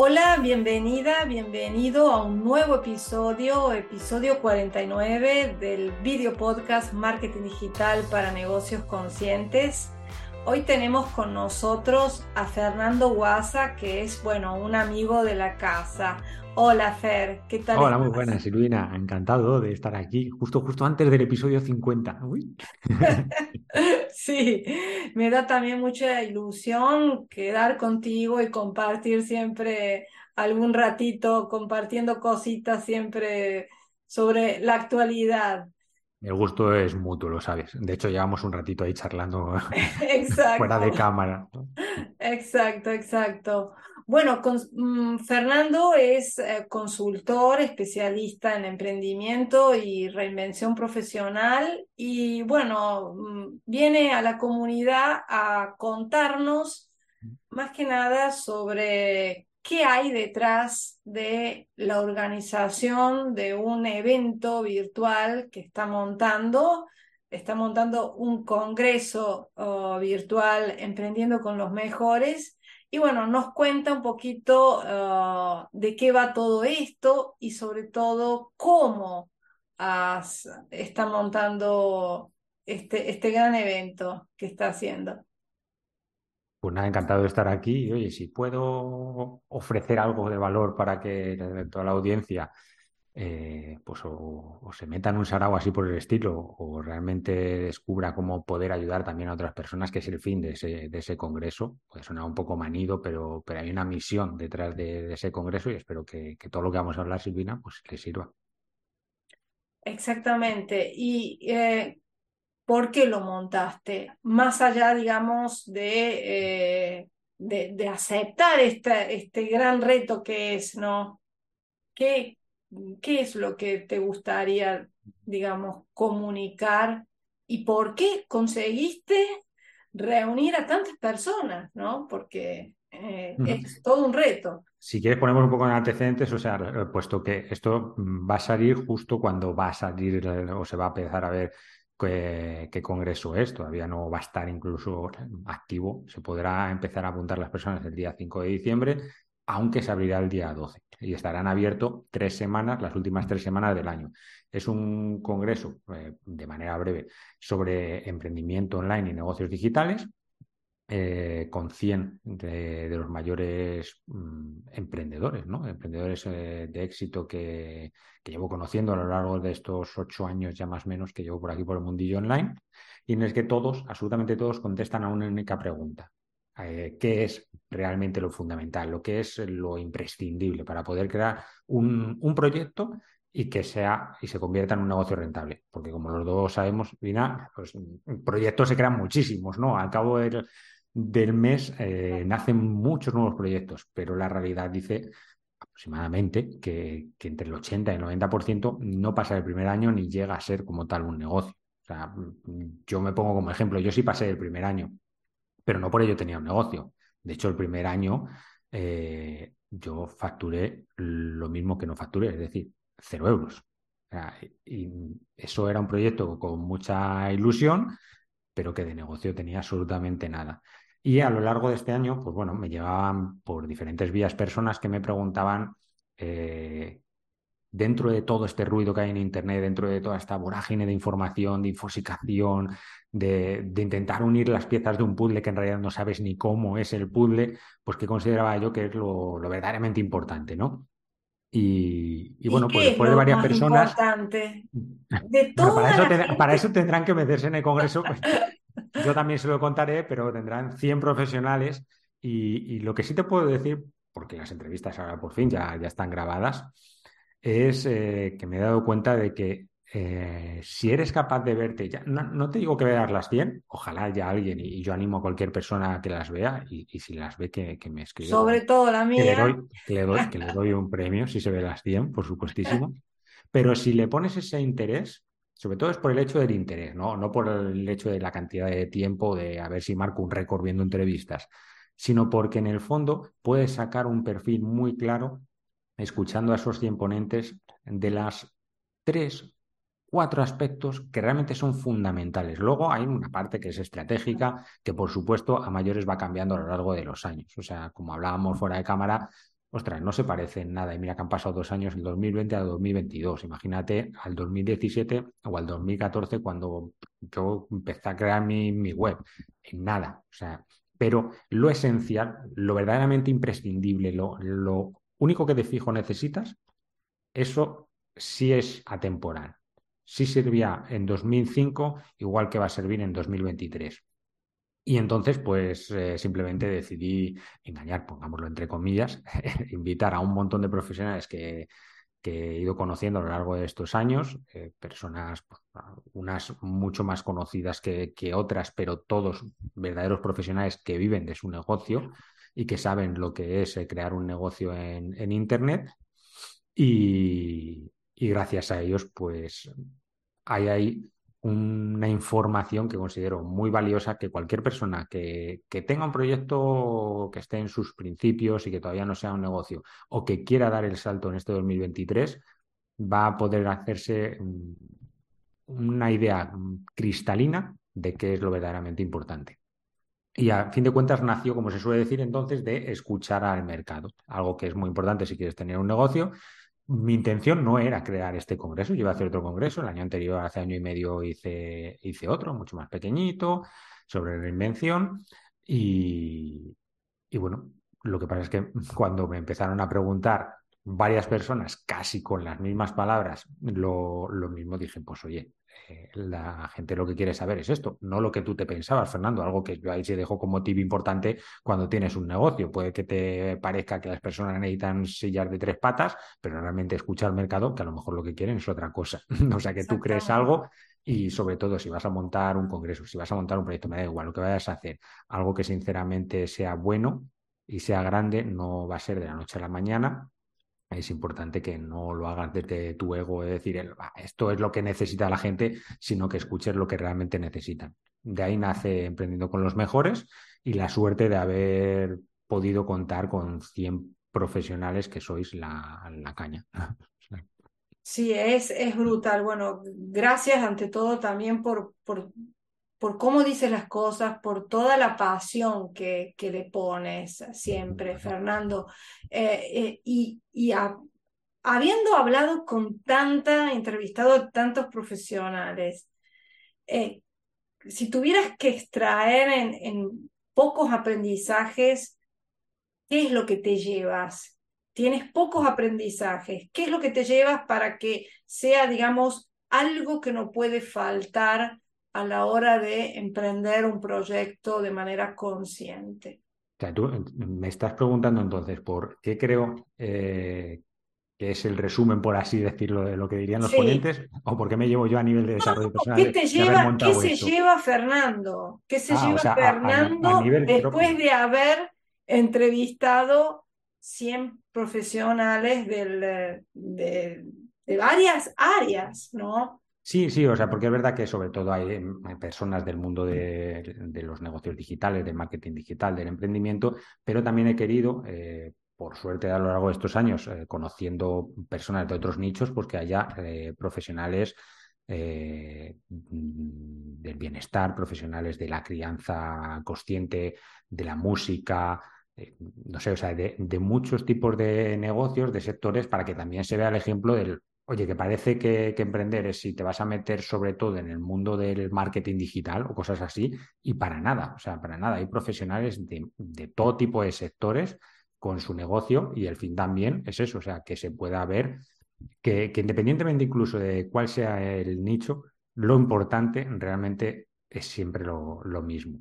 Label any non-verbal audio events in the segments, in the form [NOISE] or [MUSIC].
Hola, bienvenida, bienvenido a un nuevo episodio, episodio 49 del video podcast Marketing Digital para Negocios Conscientes. Hoy tenemos con nosotros a Fernando Guasa, que es, bueno, un amigo de la casa. Hola Fer, ¿qué tal? Hola, muy buenas, Silvina. Encantado de estar aquí, justo, justo antes del episodio 50. [LAUGHS] sí, me da también mucha ilusión quedar contigo y compartir siempre algún ratito, compartiendo cositas siempre sobre la actualidad. El gusto es mutuo, lo sabes. De hecho, llevamos un ratito ahí charlando [LAUGHS] [LAUGHS] fuera de cámara. Exacto, exacto. Bueno, mm, Fernando es eh, consultor, especialista en emprendimiento y reinvención profesional y bueno, mm, viene a la comunidad a contarnos más que nada sobre qué hay detrás de la organización de un evento virtual que está montando. Está montando un congreso oh, virtual emprendiendo con los mejores y bueno, nos cuenta un poquito ah, de qué va todo esto y sobre todo cómo está montando este, este gran evento que está haciendo. Pues nada, encantado de estar aquí. Y oye, si puedo ofrecer algo de valor para que toda la audiencia eh, pues o, se meta en un sarao así por el estilo, o realmente descubra cómo poder ayudar también a otras personas, que es el fin de ese, de ese congreso. Puede sonar un poco manido, pero, pero hay una misión detrás de, ese congreso y espero que, todo lo que vamos a hablar, Silvina, pues le sirva. Exactamente. ¿Y eh, por qué lo montaste? Más allá, digamos, de, eh, de, aceptar este, este gran reto que es, ¿no? ¿Qué, ¿Qué es lo que te gustaría, digamos, comunicar y por qué conseguiste reunir a tantas personas, ¿no? Porque eh, es todo un reto. Si quieres ponemos un poco en antecedentes, o sea, eh, puesto que esto va a salir justo cuando va a salir o se va a empezar a ver qué, congreso es, todavía no va a estar incluso activo, se podrá empezar a apuntar las personas el día 5 de diciembre aunque se abrirá el día 12 y estarán abiertos tres semanas, las últimas tres semanas del año. Es un congreso, eh, de manera breve, sobre emprendimiento online y negocios digitales, eh, con 100 de, los mayores mm, emprendedores, ¿no? emprendedores eh, de éxito que, llevo conociendo a lo largo de estos ocho años, ya más o menos, que llevo por aquí por el mundillo online, y en el que todos, absolutamente todos, contestan a una única pregunta. Eh, qué es realmente lo fundamental, lo que es lo imprescindible para poder crear un, proyecto y que sea y se convierta en un negocio rentable. Porque como los dos sabemos, Vina, pues proyectos se crean muchísimos, ¿no? Al cabo del, mes eh, nacen muchos nuevos proyectos, pero la realidad dice aproximadamente que, entre el 80 y el 90% no pasa el primer año ni llega a ser como tal un negocio. O sea, yo me pongo como ejemplo, yo sí pasé el primer año pero no por ello tenía un negocio. De hecho, el primer año eh, yo facturé lo mismo que no facturé, es decir, cero euros. y eso era un proyecto con mucha ilusión, pero que de negocio tenía absolutamente nada. Y a lo largo de este año, pues bueno, me llevaban por diferentes vías personas que me preguntaban eh, dentro de todo este ruido que hay en Internet, dentro de toda esta vorágine de información, de infosicación, de, intentar unir las piezas de un puzzle que en realidad no sabes ni cómo es el puzzle, pues que consideraba yo que es lo, verdaderamente importante, ¿no? Y, bueno, pues después de varias personas... De [LAUGHS] para, eso tendrán que meterse en el Congreso. Pues, yo también se lo contaré, pero tendrán 100 profesionales y, lo que sí te puedo decir, porque las entrevistas ahora por fin ya, ya están grabadas, es eh, que me he dado cuenta de que eh, si eres capaz de verte, ya, no, te digo que veas las 100, ojalá haya alguien y, yo animo a cualquier persona que las vea y, si las ve que, me escriba. Sobre todo la mía. Que le, doy, que le, doy, que le doy un premio si se ve las 100, por supuestísimo. Pero si le pones ese interés, sobre todo es por el hecho del interés, ¿no? no por el hecho de la cantidad de tiempo de a ver si marco un récord viendo entrevistas, sino porque en el fondo puedes sacar un perfil muy claro escuchando a esos 100 ponentes de las tres cuatro aspectos que realmente son fundamentales. Luego hay una parte que es estratégica, que por supuesto a mayores va cambiando a lo largo de los años. O sea, como hablábamos fuera de cámara, ostras, no se parece en nada. Y mira que han pasado dos años, el 2020 al 2022. Imagínate al 2017 o al 2014 cuando yo empecé a crear mi, mi web. En nada. O sea, pero lo esencial, lo verdaderamente imprescindible, lo, lo único que de fijo necesitas, eso sí es atemporal sí servía en 2005, igual que va a servir en 2023. Y entonces, pues eh, simplemente decidí engañar, pongámoslo entre comillas, [LAUGHS] invitar a un montón de profesionales que, he ido conociendo a lo largo de estos años, eh, personas, pues, unas mucho más conocidas que, otras, pero todos verdaderos profesionales que viven de su negocio y que saben lo que es eh, crear un negocio en, Internet. Y, y gracias a ellos, pues hay ahí una información que considero muy valiosa que cualquier persona que, tenga un proyecto que esté en sus principios y que todavía no sea un negocio o que quiera dar el salto en este 2023 va a poder hacerse una idea cristalina de qué es lo verdaderamente importante. Y a fin de cuentas nació, como se suele decir entonces, de escuchar al mercado, algo que es muy importante si quieres tener un negocio mi intención no era crear este congreso, yo iba a hacer otro congreso, el año anterior, hace año y medio, hice, hice otro, mucho más pequeñito, sobre reinvención. Y, y bueno, lo que pasa es que [LAUGHS] cuando me empezaron a preguntar varias personas, casi con las mismas palabras, lo, lo mismo dije, pues oye, eh, la gente lo que quiere saber es esto, no lo que tú te pensabas, Fernando, algo que yo ahí se dejo como tip importante cuando tienes un negocio. Puede que te parezca que las personas necesitan sillas de tres patas, pero realmente escucha al mercado que a lo mejor lo que quieren es otra cosa. [LAUGHS] o sea, que tú crees algo y sobre todo si vas a montar un congreso, si vas a montar un proyecto, me da igual lo que vayas a hacer, algo que sinceramente sea bueno y sea grande, no va a ser de la noche a la mañana, es importante que no lo hagas desde tu ego, es decir, esto es lo que necesita la gente, sino que escuches lo que realmente necesitan. De ahí nace Emprendiendo con los Mejores y la suerte de haber podido contar con 100 profesionales que sois la, la caña. [LAUGHS] Sí, es, es brutal. Bueno, gracias ante todo también por, por por cómo dices las cosas, por toda la pasión que, que le pones siempre, Fernando. Eh, eh, y y habiendo hablado con tanta, entrevistado tantos profesionales, eh, si tuvieras que extraer en, en pocos aprendizajes, ¿qué es lo que te llevas? Tienes pocos aprendizajes. ¿Qué es lo que te llevas para que sea, digamos, algo que no puede faltar a la hora de emprender un proyecto de manera consciente. O sea, tú me estás preguntando entonces por qué creo eh, que es el resumen, por así decirlo, de lo que dirían los ponentes, o por qué me llevo yo a nivel de desarrollo personal. ¿Qué, te lleva, ¿qué se lleva Fernando? ¿Qué se ah, lleva Fernando después de haber entrevistado 100 profesionales del, de, de varias áreas, ¿no? Sí, sí, o sea, porque es verdad que sobre todo hay, personas del mundo de, los negocios digitales, del marketing digital, del emprendimiento, pero también he querido, eh, por suerte a lo largo de estos años, eh, conociendo personas de otros nichos, pues que haya eh, profesionales del bienestar, profesionales de la crianza consciente, de la música, no sé, o sea, de, muchos tipos de negocios, de sectores, para que también se vea el ejemplo del Oye, que parece que, emprender es si te vas a meter sobre todo en el mundo del marketing digital o cosas así, y para nada, o sea, para nada. Hay profesionales de, todo tipo de sectores con su negocio y el fin también es eso, o sea, que se pueda ver que, independientemente incluso de cuál sea el nicho, lo importante realmente es siempre lo, mismo.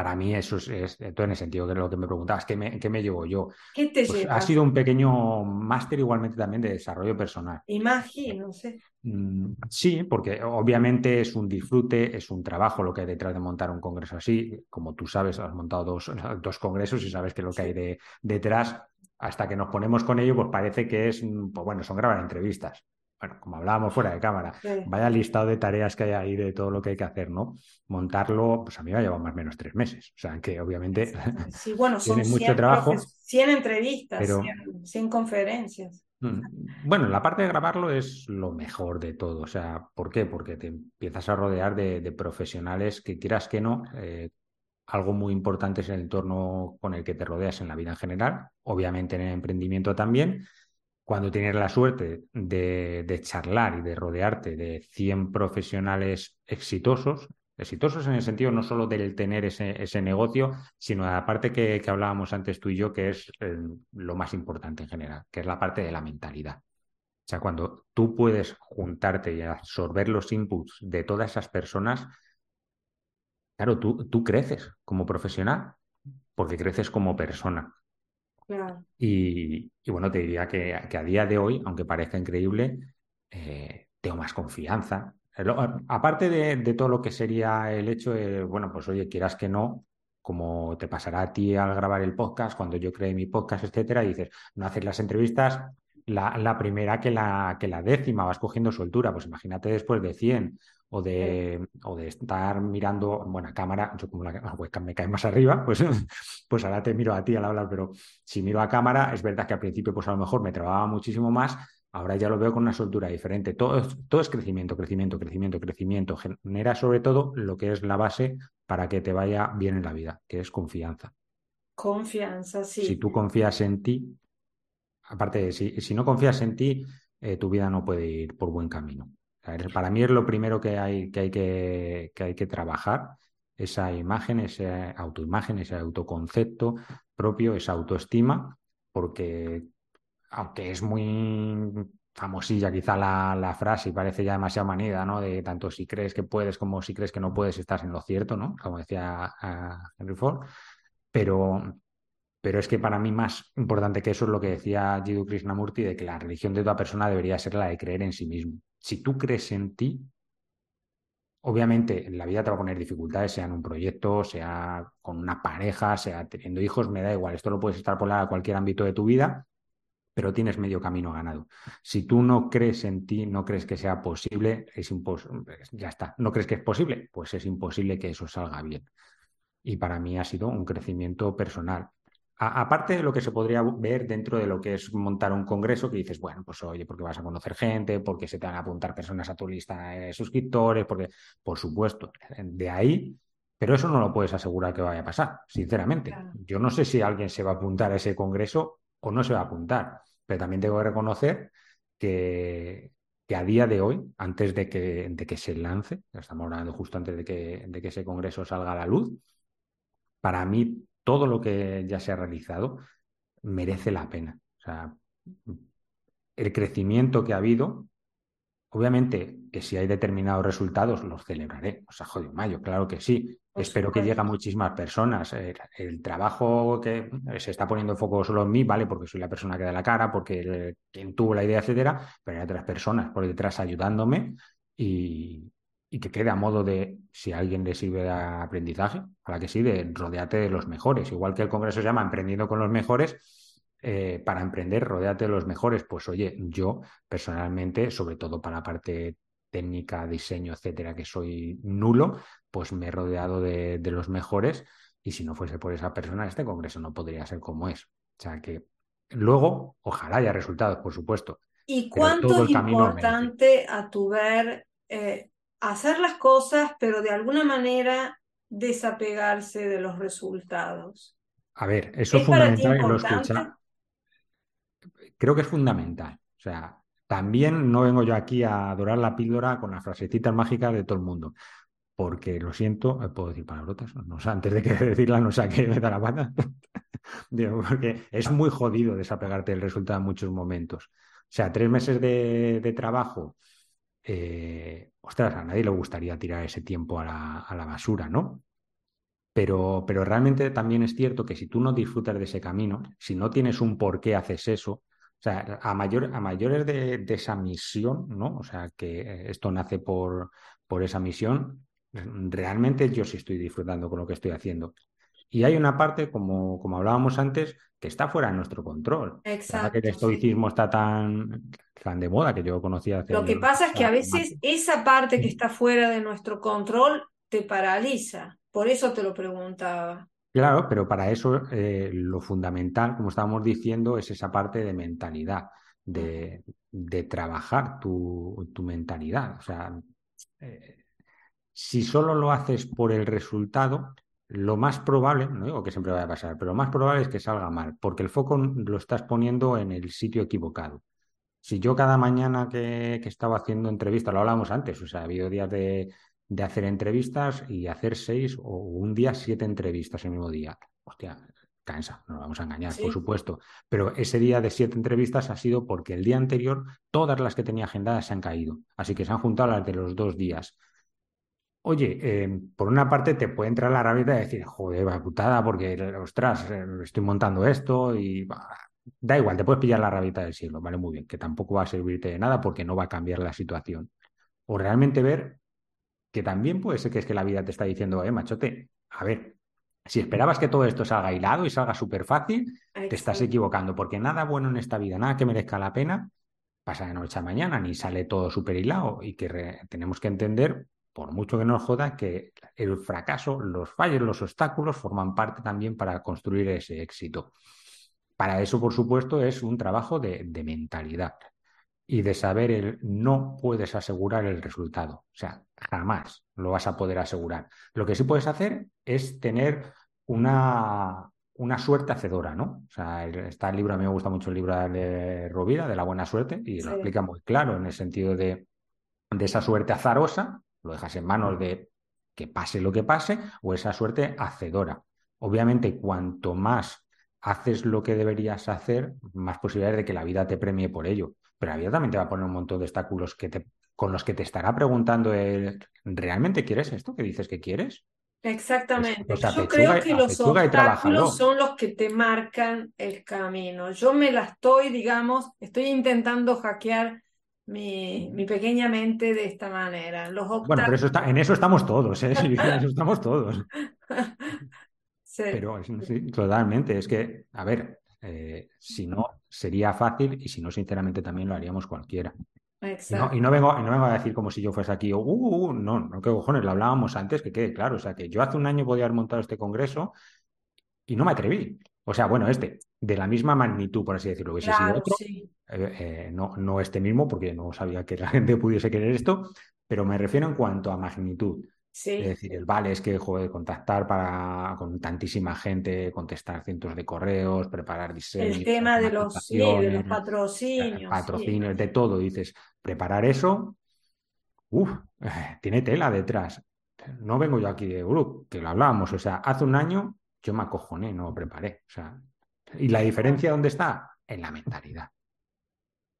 Para mí eso es, todo en el sentido que lo que me preguntabas, ¿qué me, qué me llevo yo? ¿Qué te pues? Ha sido un pequeño máster igualmente también de desarrollo personal. Imagino, sí. Mm, sí, porque obviamente es un disfrute, es un trabajo lo que hay detrás de montar un congreso así. Como tú sabes, has montado dos, [LAUGHS] dos congresos y sabes que lo que hay de, detrás, hasta que nos ponemos con ello, pues parece que es, pues bueno, son grabar entrevistas bueno, como hablábamos fuera de cámara, vaya listado de tareas que hay ahí de todo lo que hay que hacer, ¿no? Montarlo, pues a mí me ha llevado más o menos tres meses. O sea, que obviamente sí, bueno, [LAUGHS] son tiene mucho trabajo. 100 entrevistas, 100, conferencias. Mm, bueno, la parte de grabarlo es lo mejor de todo. O sea, ¿por qué? Porque te empiezas a rodear de, profesionales que quieras que no. Eh, algo muy importante es el entorno con el que te rodeas en la vida en general, obviamente en el emprendimiento también, cuando tienes la suerte de, charlar y de rodearte de 100 profesionales exitosos, exitosos en el sentido no solo del tener ese, negocio, sino la parte que, hablábamos antes tú y yo, que es eh, lo más importante en general, que es la parte de la mentalidad. O sea, cuando tú puedes juntarte y absorber los inputs de todas esas personas, claro, tú, tú creces como profesional, porque creces como persona. Y, bueno, te diría que, a día de hoy, aunque parezca increíble, eh, tengo más confianza. aparte de, todo lo que sería el hecho de, bueno, pues oye, quieras que no, como te pasará a ti al grabar el podcast, cuando yo creé mi podcast, etcétera, y dices, no haces las entrevistas, la, primera que la, que la décima, vas cogiendo soltura, pues imagínate después de 100 o de, o de estar mirando, bueno, cámara, yo como la, webcam me cae más arriba, pues, [LAUGHS] pues ahora te miro a ti al hablar, pero si miro a cámara, es verdad que al principio pues a lo mejor me trababa muchísimo más, ahora ya lo veo con una soltura diferente. Todo, todo es crecimiento, crecimiento, crecimiento, crecimiento. Genera sobre todo lo que es la base para que te vaya bien en la vida, que es confianza. Confianza, sí. Si tú confías en ti, aparte, si, si no confías en ti, eh, tu vida no puede ir por buen camino. Para mí es lo primero que hay que, hay que, hay que trabajar, esa imagen, esa autoimagen, ese autoconcepto propio, esa autoestima, porque aunque es muy famosilla quizá la, frase y parece ya demasiado manida, ¿no? De tanto si crees que puedes como si crees que no puedes, estás en lo cierto, ¿no? Como decía Henry Ford. Pero, pero es que para mí más importante que eso es lo que decía Jiddu Krishnamurti, de que la religión de toda persona debería ser la de creer en sí mismo. Si tú crees en ti, obviamente en la vida te va a poner dificultades, sea en un proyecto, sea con una pareja, sea teniendo hijos, me da igual. Esto lo puedes extrapolar a cualquier ámbito de tu vida, pero tienes medio camino ganado. Si tú no crees en ti, no crees que sea posible, es imposible, ya está. ¿No crees que es posible? Pues es imposible que eso salga bien. Y para mí ha sido un crecimiento personal aparte de lo que se podría ver dentro de lo que es montar un congreso, que dices, bueno, pues oye, porque vas a conocer gente, porque se te van a apuntar personas a tu lista de suscriptores, porque, por supuesto, de ahí, pero eso no lo puedes asegurar que vaya a pasar, sinceramente. Yo no sé si alguien se va a apuntar a ese congreso o no se va a apuntar, pero también tengo que reconocer que, que a día de hoy, antes de que, de que se lance, estamos hablando justo antes de que, de que ese congreso salga a la luz, para mí todo lo que ya se ha realizado merece la pena. O sea, el crecimiento que ha habido, obviamente que si hay determinados resultados los celebraré. O sea, joder, mayo, claro que sí. Espero que lleguen muchísimas personas. El, trabajo que se está poniendo foco solo en mí, ¿vale? Porque soy la persona que da la cara, porque quien tuvo la idea, etcétera, pero hay otras personas por detrás ayudándome y, y que quede a modo de, si a alguien le sirve de aprendizaje, para que sí, de rodearte de los mejores. Igual que el Congreso se llama Emprendiendo con los mejores, eh, para emprender, rodeate de los mejores. Pues oye, yo personalmente, sobre todo para la parte técnica, diseño, etcétera, que soy nulo, pues me he rodeado de, los mejores y si no fuese por esa persona, este Congreso no podría ser como es. O sea que luego, ojalá haya resultados, por supuesto. ¿Y cuánto es importante a tu ver eh, hacer las cosas, pero de alguna manera desapegarse de los resultados. A ver, eso es fundamental lo escucha. Creo que es fundamental. O sea, también no vengo yo aquí a adorar la píldora con las frasecitas mágicas de todo el mundo. Porque lo siento, eh, puedo decir palabrotas, no, antes de que [LAUGHS] decirla no saque me da la pata. [LAUGHS] porque es muy jodido desapegarte del resultado en muchos momentos. O sea, tres meses de trabajo eh, ostras, a nadie le gustaría tirar ese tiempo a la, basura, ¿no? Pero, pero realmente también es cierto que si tú no disfrutas de ese camino, si no tienes un por qué haces eso, o sea, a, mayor, a mayores de, esa misión, ¿no? O sea, que esto nace por, por esa misión, realmente yo sí estoy disfrutando con lo que estoy haciendo. Y hay una parte, como, como hablábamos antes, que está fuera de nuestro control. Exacto. Que el estoicismo está tan, tan de moda que yo conocía hace Lo que pasa es que a veces esa parte que está fuera de nuestro control te paraliza. Por eso te lo preguntaba. Claro, pero para eso eh, lo fundamental, como estábamos diciendo, es esa parte de mentalidad, de, de trabajar tu, tu, mentalidad. O sea, eh, si solo lo haces por el resultado, lo más probable, no digo que siempre vaya a pasar, pero lo más probable es que salga mal, porque el foco lo estás poniendo en el sitio equivocado. Si yo cada mañana que, que estaba haciendo entrevistas, lo hablábamos antes, o sea, ha habido días de, de hacer entrevistas y hacer seis o un día siete entrevistas el mismo día. Hostia, cansa, no nos vamos a engañar, por supuesto. Pero ese día de siete entrevistas ha sido porque el día anterior todas las que tenía agendadas se han caído. Así que se han juntado las de los dos días. Oye, eh, por una parte te puede entrar la rabia de decir, joder, va putada, porque, ostras, eh, estoy montando esto y da igual, te puedes pillar la rabita del cielo, vale, muy bien, que tampoco va a servirte de nada porque no va a cambiar la situación. O realmente ver que también puede ser que es que la vida te está diciendo, eh, machote, a ver, si esperabas que todo esto salga hilado y salga súper fácil, te estás equivocando, porque nada bueno en esta vida, nada que merezca la pena, pasa de noche a mañana, ni sale todo súper hilado y que tenemos que entender, por mucho que nos joda, que el fracaso, los fallos, los obstáculos forman parte también para construir ese éxito. Para eso, por supuesto, es un trabajo de, de mentalidad y de saber el no puedes asegurar el resultado. O sea, jamás lo vas a poder asegurar. Lo que sí puedes hacer es tener una, una suerte hacedora, ¿no? O sea, está el libro, a mí me gusta mucho el libro de Rovira, de la buena suerte, y lo explica muy claro en el sentido de, de esa suerte azarosa, lo dejas en manos de que pase lo que pase, o esa suerte hacedora. Obviamente, cuanto más haces lo que deberías hacer, más posibilidades de que la vida te premie por ello pero la vida también te va a poner un montón de obstáculos que te, con los que te estará preguntando ¿realmente quieres esto que dices que quieres? Exactamente. Yo creo que los obstáculos son los que te marcan el camino. Yo me la estoy, digamos, estoy intentando hackear mi, mi pequeña mente de esta manera. Los Bueno, pero eso está, en eso estamos todos, ¿eh? [LAUGHS] en eso estamos todos. [LAUGHS] sí. Pero sí, totalmente. Es que, a ver, eh, si no, sería fácil y si no, sinceramente, también lo haríamos cualquiera. Y no, vengo, no vengo a decir como si yo fuese aquí, uh, uh, uh, no, no, que cojones, lo hablábamos antes, que quede claro. O sea, que yo hace un año podía haber montado este congreso y no me atreví. O sea, bueno, este, de la misma magnitud, por así decirlo, hubiese sido otro. Eh, eh, no, no este mismo, porque no sabía que la gente [LAUGHS] pudiese querer esto, pero me refiero en cuanto a magnitud. Es decir, el vale es que, joder, contactar para, con tantísima gente, contestar cientos de correos, preparar diseños. El tema de los, de patrocinios. Patrocinios, de todo. Dices, preparar eso, uff, tiene tela detrás. No vengo yo aquí de grupo, que lo hablábamos. O sea, hace un año yo me acojoné, no lo preparé. O sea, ¿y la diferencia dónde está? En la mentalidad.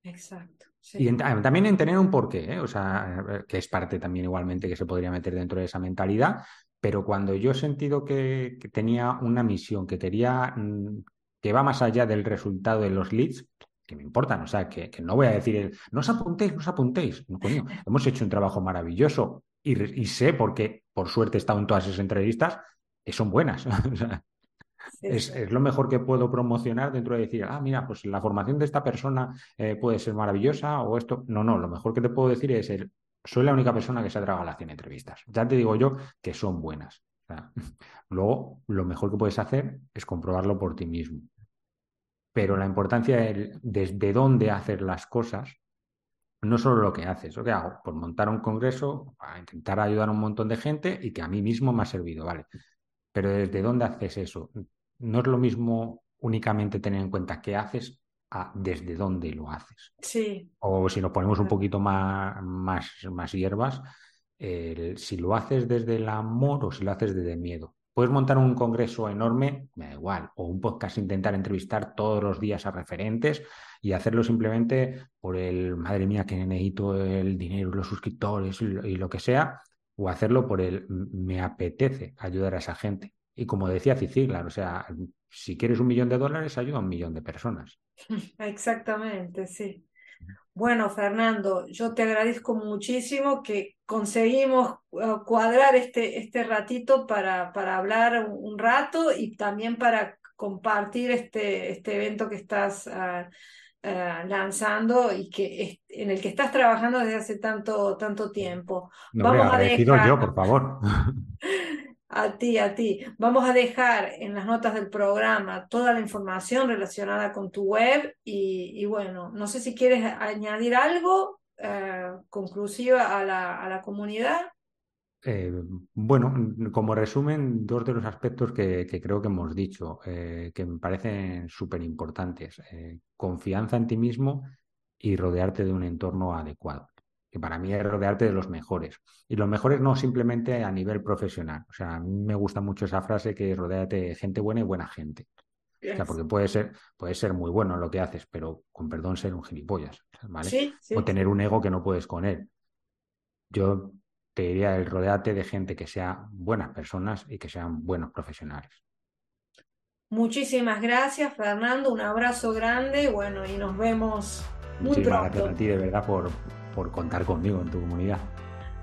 Exacto. Y también en tener un porqué, ¿eh? o sea, que es parte también igualmente que se podría meter dentro de esa mentalidad, pero cuando yo he sentido que, tenía una misión, que quería, mm, que va más allá del resultado de los leads, que me importan, o sea, que, no voy a decir, el, no os apuntéis, no os apuntéis, coño, [LAUGHS] hemos hecho un trabajo maravilloso y, y sé, porque por suerte he estado en todas esas entrevistas, son buenas. [LAUGHS] o sea, es, lo mejor que puedo promocionar dentro de decir, ah, mira, pues la formación de esta persona eh, puede ser maravillosa o esto. No, no, lo mejor que te puedo decir es, el, soy la única persona que se ha tragado las 100 entrevistas. Ya te digo yo que son buenas. [LAUGHS] luego, lo mejor que puedes hacer es comprobarlo por ti mismo. Pero la importancia de desde dónde hacer las cosas, no solo lo que haces, lo que hago, por montar un congreso, a intentar ayudar a un montón de gente y que a mí mismo me ha servido, ¿vale? Pero desde dónde haces eso, no es lo mismo únicamente tener en cuenta qué haces a desde dónde lo haces. Sí. O si nos ponemos un poquito más, más, más hierbas, si lo haces desde el amor o si lo haces desde el miedo. Puedes montar un congreso enorme, me da igual, o un podcast, intentar entrevistar todos los días a referentes y hacerlo simplemente por el, madre mía, que necesito el dinero, los suscriptores y lo que sea, o hacerlo por el, me apetece ayudar a esa gente Y como decía Ciciglar, o sea, si quieres un millón de dólares, ayuda a un millón de personas. [LAUGHS] Exactamente, sí. Bueno, Fernando, yo te agradezco muchísimo que conseguimos eh, cuadrar este, este ratito para, para hablar un, rato y también para compartir este, este evento que estás ah, ah, lanzando y que en el que estás trabajando desde hace tanto, tanto tiempo. No, Vamos a dejar... yo, por favor. [LAUGHS] A ti, a ti. Vamos a dejar en las notas del programa toda la información relacionada con tu web y, bueno, no sé si quieres añadir algo eh, conclusiva a la, a la comunidad. Eh, bueno, como resumen, dos de los aspectos que, creo que hemos dicho, eh, que me parecen súper importantes. confianza en ti mismo y rodearte de un entorno adecuado que para mí es rodearte de los mejores. Y los mejores no simplemente a nivel profesional. O sea, a mí me gusta mucho esa frase que rodeate de gente buena y buena gente. O sea, porque puede ser, puede ser muy bueno en lo que haces, pero con perdón ser un gilipollas, ¿vale? o tener un ego que no puedes con él. Yo te diría el rodeate de gente que sea buenas personas y que sean buenos profesionales. Muchísimas gracias, Fernando. Un abrazo grande. Bueno, y nos vemos muy Muchísimas pronto. gracias a ti, de verdad, por, por contar conmigo en tu comunidad.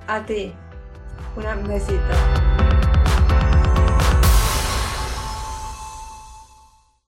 A ti. Una besita.